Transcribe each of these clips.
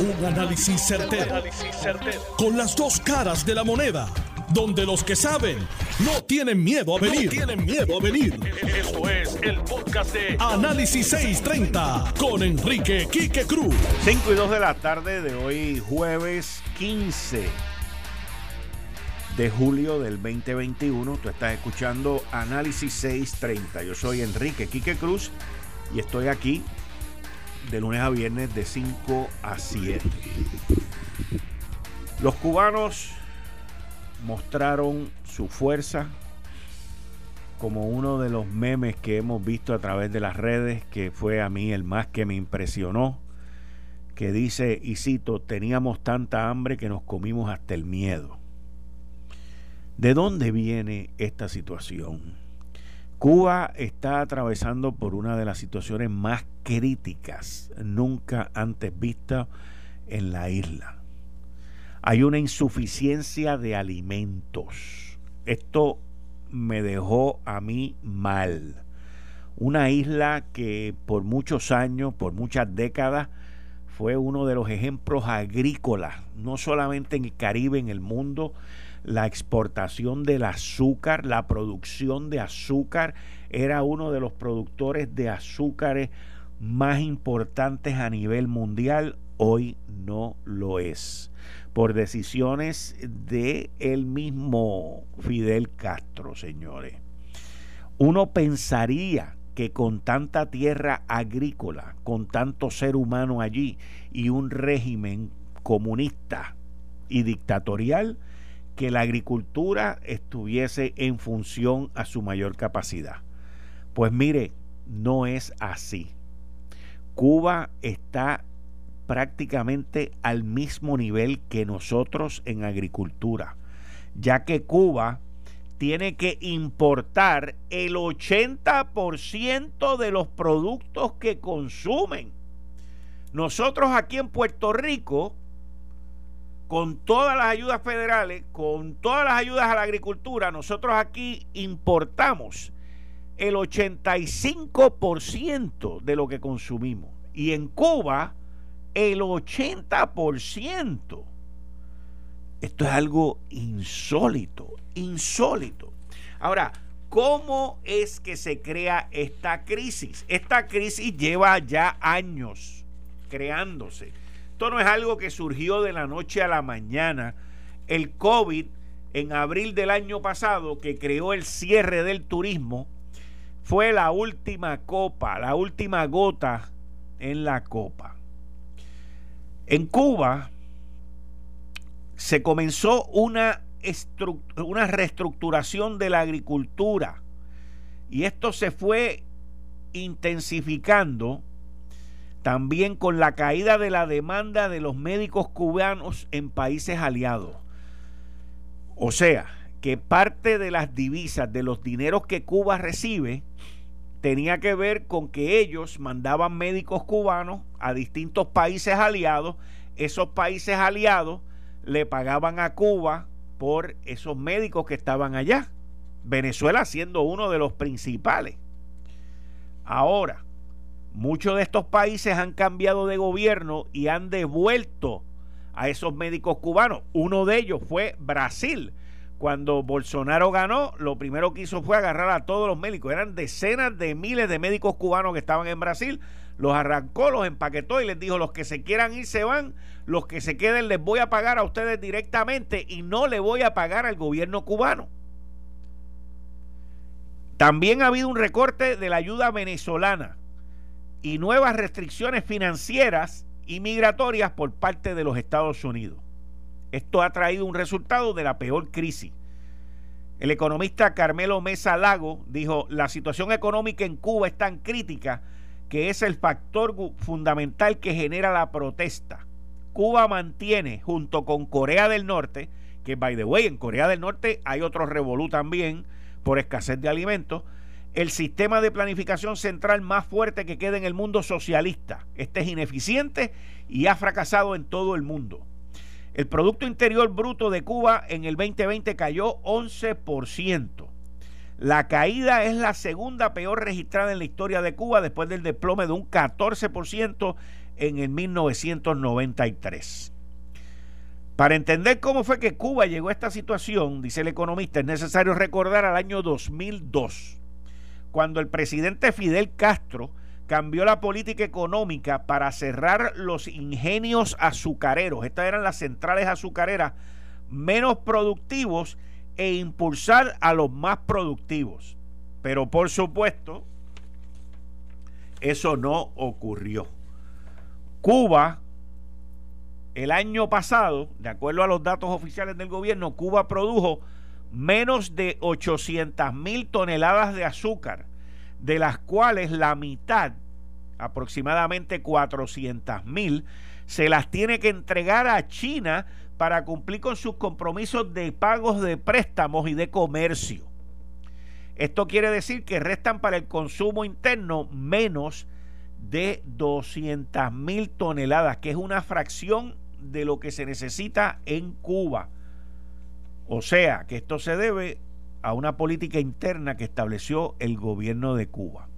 Un análisis certero, Con las dos caras de la moneda. Donde los que saben no tienen miedo a venir. tienen miedo a venir. Esto es el podcast de Análisis 630 con Enrique Quique Cruz. 5 y 2 de la tarde de hoy, jueves 15 de julio del 2021. Tú estás escuchando Análisis 630. Yo soy Enrique Quique Cruz y estoy aquí de lunes a viernes de 5 a 7. Los cubanos mostraron su fuerza como uno de los memes que hemos visto a través de las redes, que fue a mí el más que me impresionó, que dice, y cito, teníamos tanta hambre que nos comimos hasta el miedo. ¿De dónde viene esta situación? Cuba está atravesando por una de las situaciones más críticas nunca antes vistas en la isla. Hay una insuficiencia de alimentos. Esto me dejó a mí mal. Una isla que por muchos años, por muchas décadas, fue uno de los ejemplos agrícolas, no solamente en el Caribe, en el mundo, la exportación del azúcar, la producción de azúcar, era uno de los productores de azúcares más importantes a nivel mundial, hoy no lo es, por decisiones de el mismo Fidel Castro, señores. Uno pensaría que con tanta tierra agrícola, con tanto ser humano allí y un régimen comunista y dictatorial, que la agricultura estuviese en función a su mayor capacidad. Pues mire, no es así. Cuba está prácticamente al mismo nivel que nosotros en agricultura, ya que Cuba tiene que importar el 80% de los productos que consumen. Nosotros aquí en Puerto Rico con todas las ayudas federales, con todas las ayudas a la agricultura, nosotros aquí importamos el 85% de lo que consumimos. Y en Cuba, el 80%. Esto es algo insólito, insólito. Ahora, ¿cómo es que se crea esta crisis? Esta crisis lleva ya años creándose esto no es algo que surgió de la noche a la mañana. El COVID en abril del año pasado, que creó el cierre del turismo, fue la última copa, la última gota en la copa. En Cuba se comenzó una, una reestructuración de la agricultura y esto se fue intensificando también con la caída de la demanda de los médicos cubanos en países aliados. O sea, que parte de las divisas, de los dineros que Cuba recibe, tenía que ver con que ellos mandaban médicos cubanos a distintos países aliados. Esos países aliados le pagaban a Cuba por esos médicos que estaban allá. Venezuela siendo uno de los principales. Ahora, Muchos de estos países han cambiado de gobierno y han devuelto a esos médicos cubanos. Uno de ellos fue Brasil. Cuando Bolsonaro ganó, lo primero que hizo fue agarrar a todos los médicos. Eran decenas de miles de médicos cubanos que estaban en Brasil. Los arrancó, los empaquetó y les dijo, los que se quieran ir se van, los que se queden les voy a pagar a ustedes directamente y no le voy a pagar al gobierno cubano. También ha habido un recorte de la ayuda venezolana y nuevas restricciones financieras y migratorias por parte de los Estados Unidos. Esto ha traído un resultado de la peor crisis. El economista Carmelo Mesa Lago dijo, la situación económica en Cuba es tan crítica que es el factor fundamental que genera la protesta. Cuba mantiene, junto con Corea del Norte, que by the way, en Corea del Norte hay otro revolú también por escasez de alimentos, el sistema de planificación central más fuerte que queda en el mundo socialista. Este es ineficiente y ha fracasado en todo el mundo. El Producto Interior Bruto de Cuba en el 2020 cayó 11%. La caída es la segunda peor registrada en la historia de Cuba después del desplome de un 14% en el 1993. Para entender cómo fue que Cuba llegó a esta situación, dice el economista, es necesario recordar al año 2002, cuando el presidente Fidel Castro cambió la política económica para cerrar los ingenios azucareros, estas eran las centrales azucareras menos productivos e impulsar a los más productivos. Pero por supuesto, eso no ocurrió. Cuba, el año pasado, de acuerdo a los datos oficiales del gobierno, Cuba produjo menos de 800 mil toneladas de azúcar, de las cuales la mitad, aproximadamente 400 mil, se las tiene que entregar a China para cumplir con sus compromisos de pagos de préstamos y de comercio. Esto quiere decir que restan para el consumo interno menos de 200 mil toneladas, que es una fracción de lo que se necesita en Cuba. O sea, que esto se debe a una política interna que estableció el gobierno de Cuba.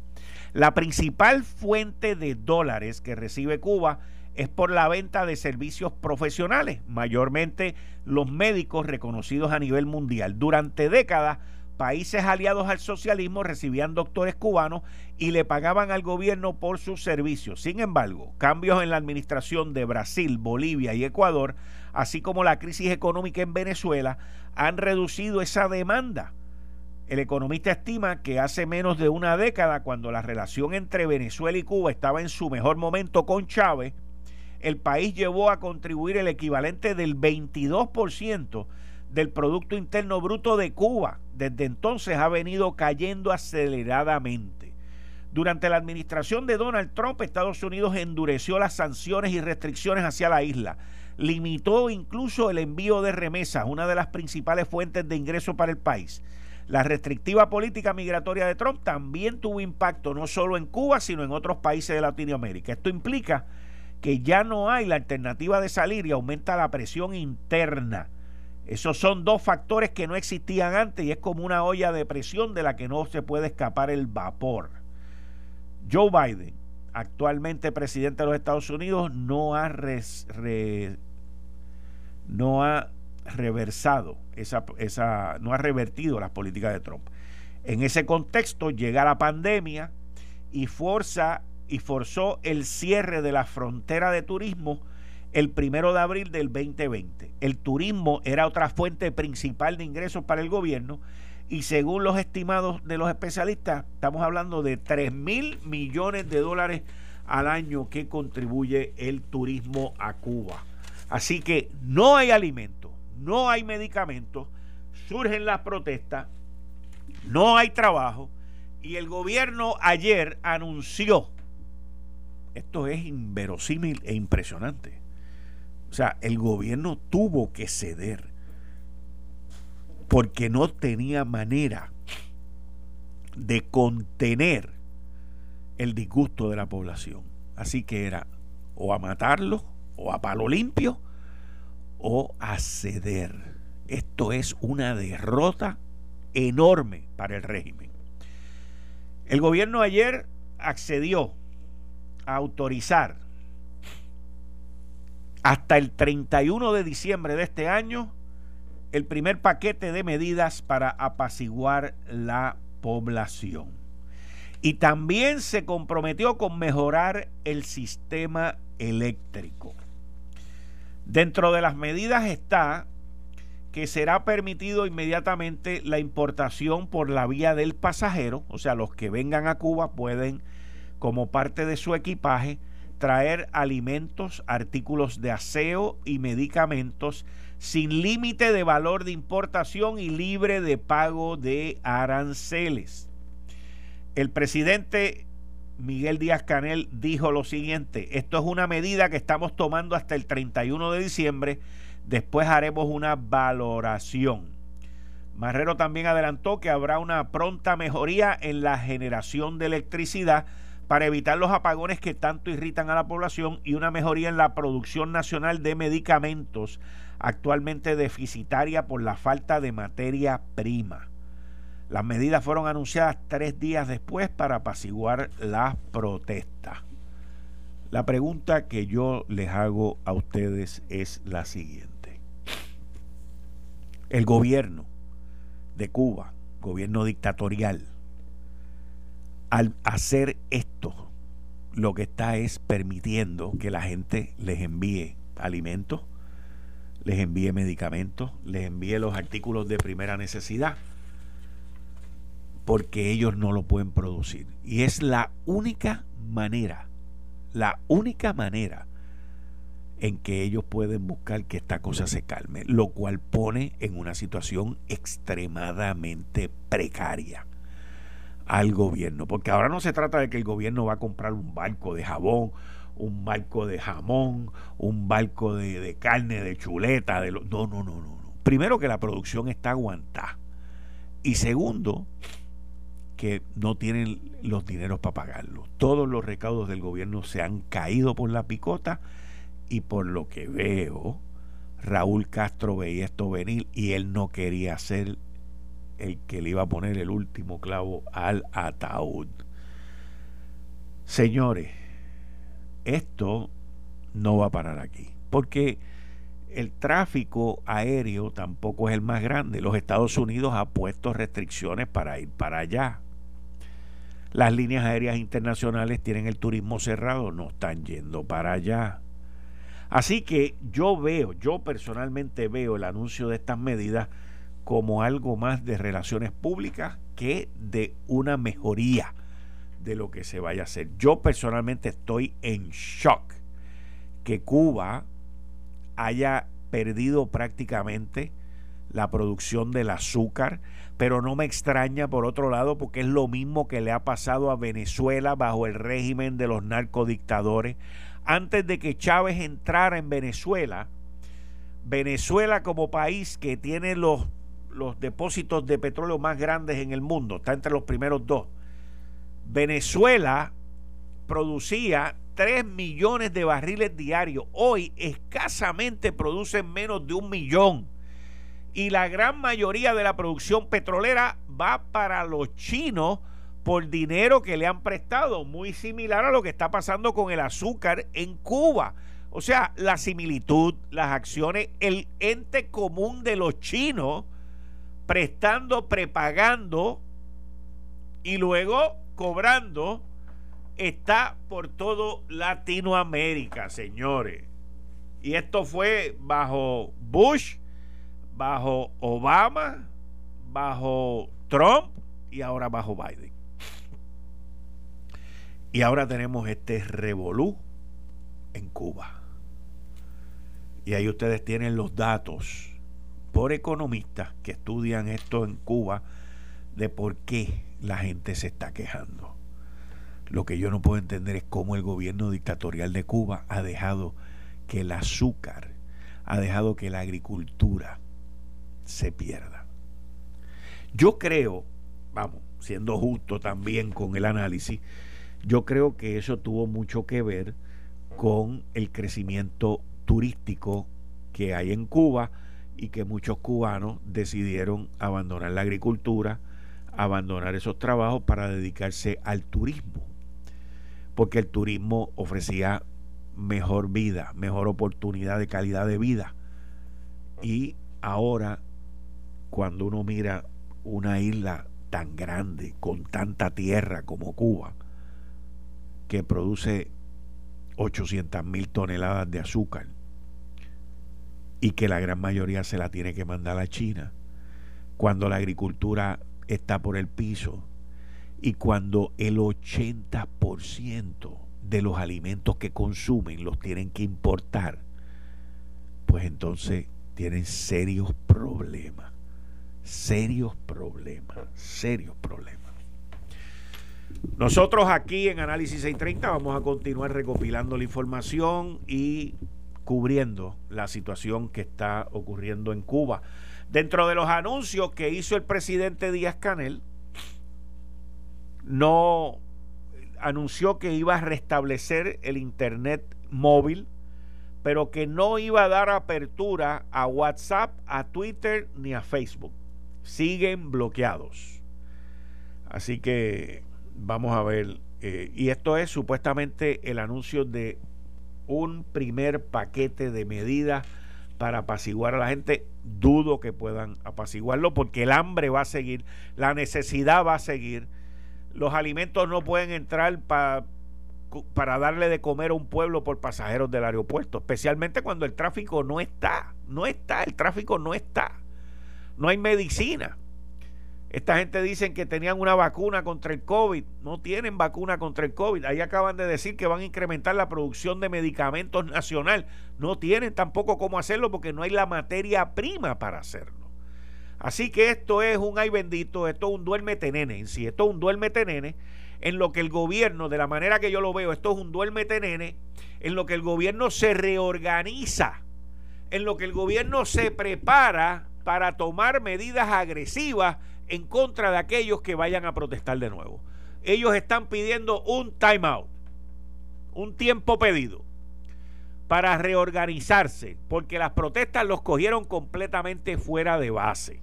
La principal fuente de dólares que recibe Cuba es por la venta de servicios profesionales, mayormente los médicos reconocidos a nivel mundial. Durante décadas, países aliados al socialismo recibían doctores cubanos y le pagaban al gobierno por sus servicios. Sin embargo, cambios en la administración de Brasil, Bolivia y Ecuador, así como la crisis económica en Venezuela, han reducido esa demanda. El economista estima que hace menos de una década, cuando la relación entre Venezuela y Cuba estaba en su mejor momento con Chávez, el país llevó a contribuir el equivalente del 22% del Producto Interno Bruto de Cuba. Desde entonces ha venido cayendo aceleradamente. Durante la administración de Donald Trump, Estados Unidos endureció las sanciones y restricciones hacia la isla. Limitó incluso el envío de remesas, una de las principales fuentes de ingreso para el país. La restrictiva política migratoria de Trump también tuvo impacto no solo en Cuba, sino en otros países de Latinoamérica. Esto implica que ya no hay la alternativa de salir y aumenta la presión interna esos son dos factores que no existían antes y es como una olla de presión de la que no se puede escapar el vapor. Joe Biden, actualmente presidente de los Estados Unidos, no ha, no ha reversado no ha revertido las políticas de Trump. En ese contexto llega la pandemia y y forzó el cierre de la frontera de turismo el primero de abril del 2020. El turismo era otra fuente principal de ingresos para el gobierno y según los estimados de los especialistas, estamos hablando de 3 mil millones de dólares al año que contribuye el turismo a Cuba. Así que no hay alimentos, no hay medicamentos, surgen las protestas, no hay trabajo y el gobierno ayer anunció, esto es inverosímil e impresionante, o sea, el gobierno tuvo que ceder porque no tenía manera de contener el disgusto de la población. Así que era o a matarlo, o a palo limpio, o a ceder. Esto es una derrota enorme para el régimen. El gobierno ayer accedió a autorizar hasta el 31 de diciembre de este año el primer paquete de medidas para apaciguar la población. Y también se comprometió con mejorar el sistema eléctrico. Dentro de las medidas está que será permitido inmediatamente la importación por la vía del pasajero, o sea, los que vengan a Cuba pueden, como parte de su equipaje, traer alimentos, artículos de aseo y medicamentos sin límite de valor de importación y libre de pago de aranceles. El presidente Miguel Díaz Canel dijo lo siguiente, esto es una medida que estamos tomando hasta el 31 de diciembre, después haremos una valoración. Marrero también adelantó que habrá una pronta mejoría en la generación de electricidad para evitar los apagones que tanto irritan a la población y una mejoría en la producción nacional de medicamentos actualmente deficitaria por la falta de materia prima. Las medidas fueron anunciadas tres días después para apaciguar las protestas. La pregunta que yo les hago a ustedes es la siguiente. El gobierno de Cuba, gobierno dictatorial, al hacer esto, lo que está es permitiendo que la gente les envíe alimentos, les envíe medicamentos, les envíe los artículos de primera necesidad, porque ellos no lo pueden producir. Y es la única manera, la única manera en que ellos pueden buscar que esta cosa se calme, lo cual pone en una situación extremadamente precaria al gobierno, porque ahora no se trata de que el gobierno va a comprar un barco de jabón, un barco de jamón, un barco de, carne, de chuleta, de no, no, no, no, no. Primero que la producción está aguantada y segundo que no tienen los dineros para pagarlo. Todos los recaudos del gobierno se han caído por la picota y por lo que veo, Raúl Castro veía esto venir y él no quería ser el que le iba a poner el último clavo al ataúd. Señores, esto no va a parar aquí, porque el tráfico aéreo tampoco es el más grande. Los Estados Unidos ha puesto restricciones para ir para allá. Las líneas aéreas internacionales tienen el turismo cerrado, no están yendo para allá. Así que yo veo, yo personalmente veo el anuncio de estas medidas como algo más de relaciones públicas que de una mejoría de lo que se vaya a hacer. Yo personalmente estoy en shock que Cuba haya perdido prácticamente la producción del azúcar, pero no me extraña por otro lado porque es lo mismo que le ha pasado a Venezuela bajo el régimen de los narcodictadores. Antes de que Chávez entrara en Venezuela, Venezuela como país que tiene los los depósitos de petróleo más grandes en el mundo, está entre los primeros dos. Venezuela producía 3 millones de barriles diarios, hoy escasamente producen menos de un millón. Y la gran mayoría de la producción petrolera va para los chinos por dinero que le han prestado, muy similar a lo que está pasando con el azúcar en Cuba. O sea, la similitud, las acciones, el ente común de los chinos prestando, prepagando y luego cobrando está por todo Latinoamérica, señores. Y esto fue bajo Bush, bajo Obama, bajo Trump y ahora bajo Biden. Y ahora tenemos este revolú en Cuba. Y ahí ustedes tienen los datos economistas que estudian esto en Cuba de por qué la gente se está quejando. Lo que yo no puedo entender es cómo el gobierno dictatorial de Cuba ha dejado que el azúcar, ha dejado que la agricultura se pierda. Yo creo, vamos, siendo justo también con el análisis, yo creo que eso tuvo mucho que ver con el crecimiento turístico que hay en Cuba, y que muchos cubanos decidieron abandonar la agricultura, abandonar esos trabajos para dedicarse al turismo, porque el turismo ofrecía mejor vida, mejor oportunidad de calidad de vida. Y ahora, cuando uno mira una isla tan grande, con tanta tierra como Cuba, que produce 800 mil toneladas de azúcar, y que la gran mayoría se la tiene que mandar a China, cuando la agricultura está por el piso y cuando el 80% de los alimentos que consumen los tienen que importar, pues entonces tienen serios problemas, serios problemas, serios problemas. Nosotros aquí en Análisis 630 vamos a continuar recopilando la información y cubriendo la situación que está ocurriendo en Cuba. Dentro de los anuncios que hizo el presidente Díaz Canel, no anunció que iba a restablecer el internet móvil, pero que no iba a dar apertura a WhatsApp, a Twitter ni a Facebook. Siguen bloqueados. Así que vamos a ver Eh, y esto es supuestamente el anuncio de un primer paquete de medidas para apaciguar a la gente. Dudo que puedan apaciguarlo porque el hambre va a seguir, la necesidad va a seguir. Los alimentos no pueden entrar para para darle de comer a un pueblo por pasajeros del aeropuerto, especialmente cuando el tráfico no está, no está, el tráfico no está, no hay medicina. Esta gente dicen que tenían una vacuna contra el COVID, no tienen vacuna contra el COVID. Ahí acaban de decir que van a incrementar la producción de medicamentos nacional, no tienen tampoco cómo hacerlo porque no hay la materia prima para hacerlo. Así que esto es un ay bendito, esto es un duerme tenene en sí, esto es un duerme tenene en lo que el gobierno, de la manera que yo lo veo, esto es un duérmete nene, en lo que el gobierno se reorganiza, en lo que el gobierno se prepara para tomar medidas agresivas en contra de aquellos que vayan a protestar de nuevo. Ellos están pidiendo un time out, un tiempo pedido para reorganizarse, porque las protestas los cogieron completamente fuera de base.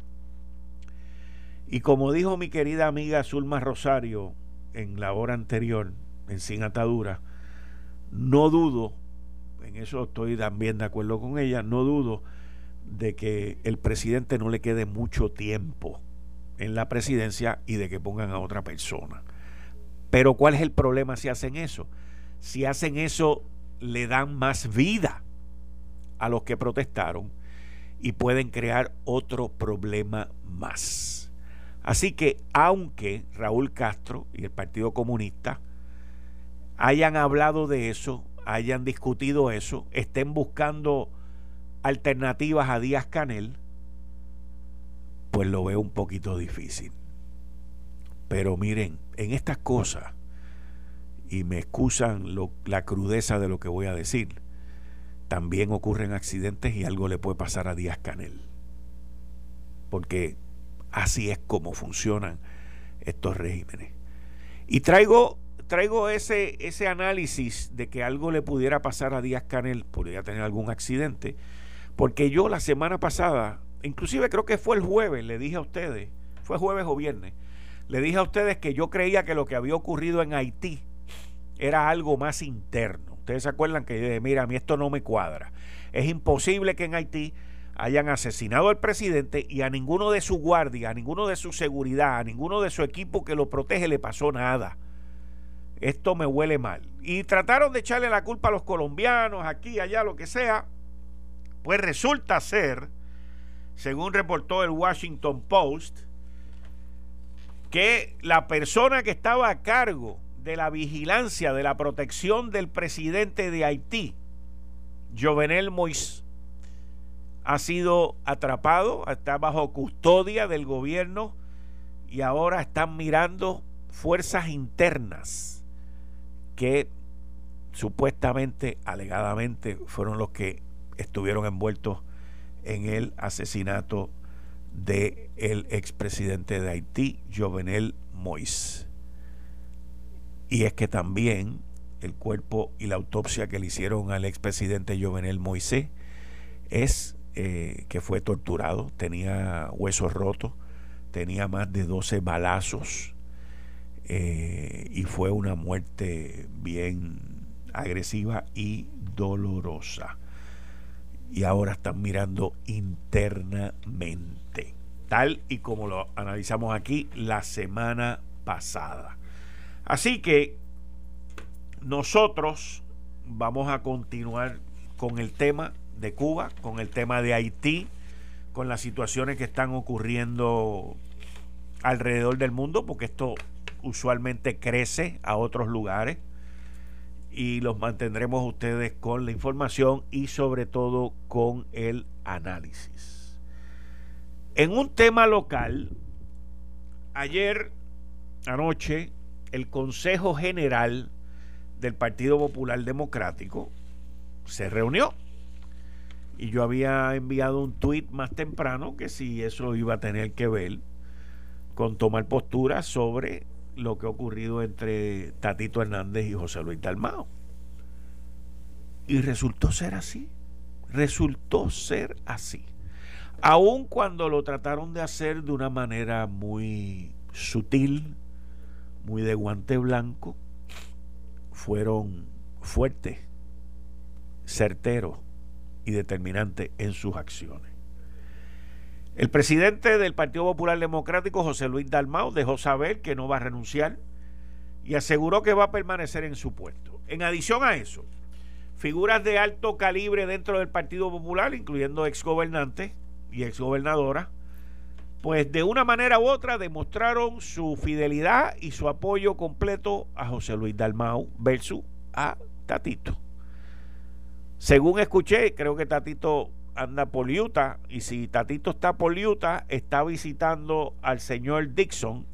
Y como dijo mi querida amiga Zulma Rosario, en la hora anterior, en Sin Atadura, no dudo, en eso estoy también de acuerdo con ella, no dudo de que el presidente no le quede mucho tiempo en la presidencia y de que pongan a otra persona. Pero ¿cuál es el problema si hacen eso? Si hacen eso, le dan más vida a los que protestaron y pueden crear otro problema más. Así que aunque Raúl Castro y el Partido Comunista hayan hablado de eso, hayan discutido eso, estén buscando alternativas a Díaz Canel, pues lo veo un poquito difícil. Pero miren, en estas cosas, y me excusan la crudeza de lo que voy a decir, también ocurren accidentes y algo le puede pasar a Díaz Canel. Porque Así es como funcionan estos regímenes. Y traigo, traigo ese, ese análisis de que algo le pudiera pasar a Díaz Canel, podría tener algún accidente, porque yo la semana pasada, inclusive creo que fue el jueves, le dije a ustedes, fue jueves o viernes, le dije a ustedes que yo creía que lo que había ocurrido en Haití era algo más interno. Ustedes se acuerdan que yo dije, mira, a mí esto no me cuadra. Es imposible que en Haití hayan asesinado al presidente y a ninguno de su guardia, a ninguno de su seguridad, a ninguno de su equipo que lo protege le pasó nada. Esto me huele mal. Y trataron de echarle la culpa a los colombianos, aquí, allá, lo que sea. Pues resulta ser, según reportó el Washington Post, que la persona que estaba a cargo de la vigilancia, de la protección del presidente de Haití, Jovenel Moïse, ha sido atrapado, está bajo custodia del gobierno y ahora están mirando fuerzas internas que supuestamente, alegadamente, fueron los que estuvieron envueltos en el asesinato del el expresidente de Haití, Jovenel Moïse. Y es que también el cuerpo y la autopsia que le hicieron al expresidente Jovenel Moïse es eh, que fue torturado, tenía huesos rotos, tenía más de 12 balazos eh, y fue una muerte bien agresiva y dolorosa. Y ahora están mirando internamente, tal y como lo analizamos aquí la semana pasada. Así que nosotros vamos a continuar con el tema de Cuba, con el tema de Haití, con las situaciones que están ocurriendo alrededor del mundo, porque esto usualmente crece a otros lugares y los mantendremos ustedes con la información y sobre todo con el análisis. En un tema local, ayer anoche el Consejo General del Partido Popular Democrático se reunió y yo había enviado un tuit más temprano que si eso iba a tener que ver con tomar postura sobre lo que ha ocurrido entre Tatito Hernández y José Luis Dalmao. Y resultó ser así. Resultó ser así. Aun cuando lo trataron de hacer de una manera muy sutil, muy de guante blanco, fueron fuertes, certeros y determinantes en sus acciones. El presidente del Partido Popular Democrático, José Luis Dalmau, dejó saber que no va a renunciar y aseguró que va a permanecer en su puesto. En adición a eso, figuras de alto calibre dentro del Partido Popular, incluyendo exgobernantes y exgobernadoras, pues de una manera u otra demostraron su fidelidad y su apoyo completo a José Luis Dalmau versus a Tatito. Según escuché, creo que Tatito anda por Utah y si Tatito está por Utah, está visitando al señor Dixon,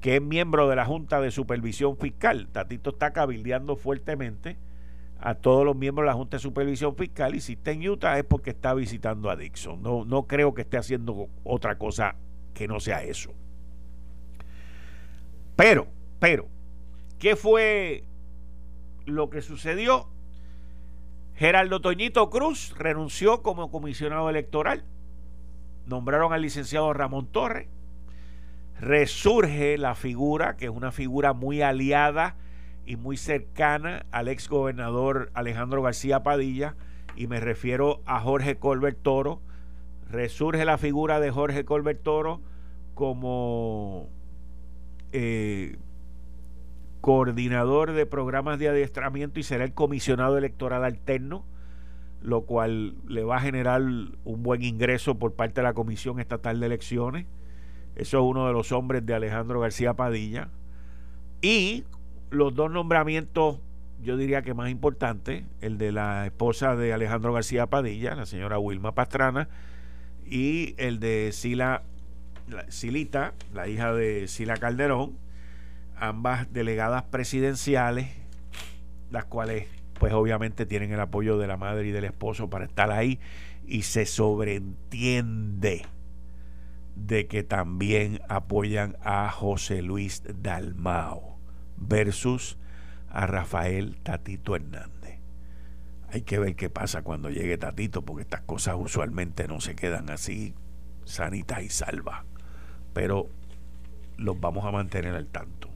que es miembro de la Junta de Supervisión Fiscal. Tatito está cabildeando fuertemente a todos los miembros de la Junta de Supervisión Fiscal y si está en Utah es porque está visitando a Dixon. No, no creo que esté haciendo otra cosa que no sea eso. Pero, pero, ¿qué fue lo que sucedió? Geraldo Toñito Cruz renunció como comisionado electoral. Nombraron al licenciado Ramón Torres. Resurge la figura, que es una figura muy aliada y muy cercana al ex gobernador Alejandro García Padilla, y me refiero a Jorge Colbert Toro. Resurge la figura de Jorge Colbert Toro como eh, coordinador de programas de adiestramiento y será el comisionado electoral alterno, lo cual le va a generar un buen ingreso por parte de la Comisión Estatal de Elecciones. Eso es uno de los hombres de Alejandro García Padilla. Y los dos nombramientos, yo diría que más importantes, el de la esposa de Alejandro García Padilla, la señora Wilma Pastrana, y el de Sila, Silita, la hija de Sila Calderón, ambas delegadas presidenciales, las cuales pues obviamente tienen el apoyo de la madre y del esposo para estar ahí y se sobreentiende de que también apoyan a José Luis Dalmao versus a Rafael Tatito Hernández. Hay que ver qué pasa cuando llegue Tatito, porque estas cosas usualmente no se quedan así sanitas y salvas. Pero los vamos a mantener al tanto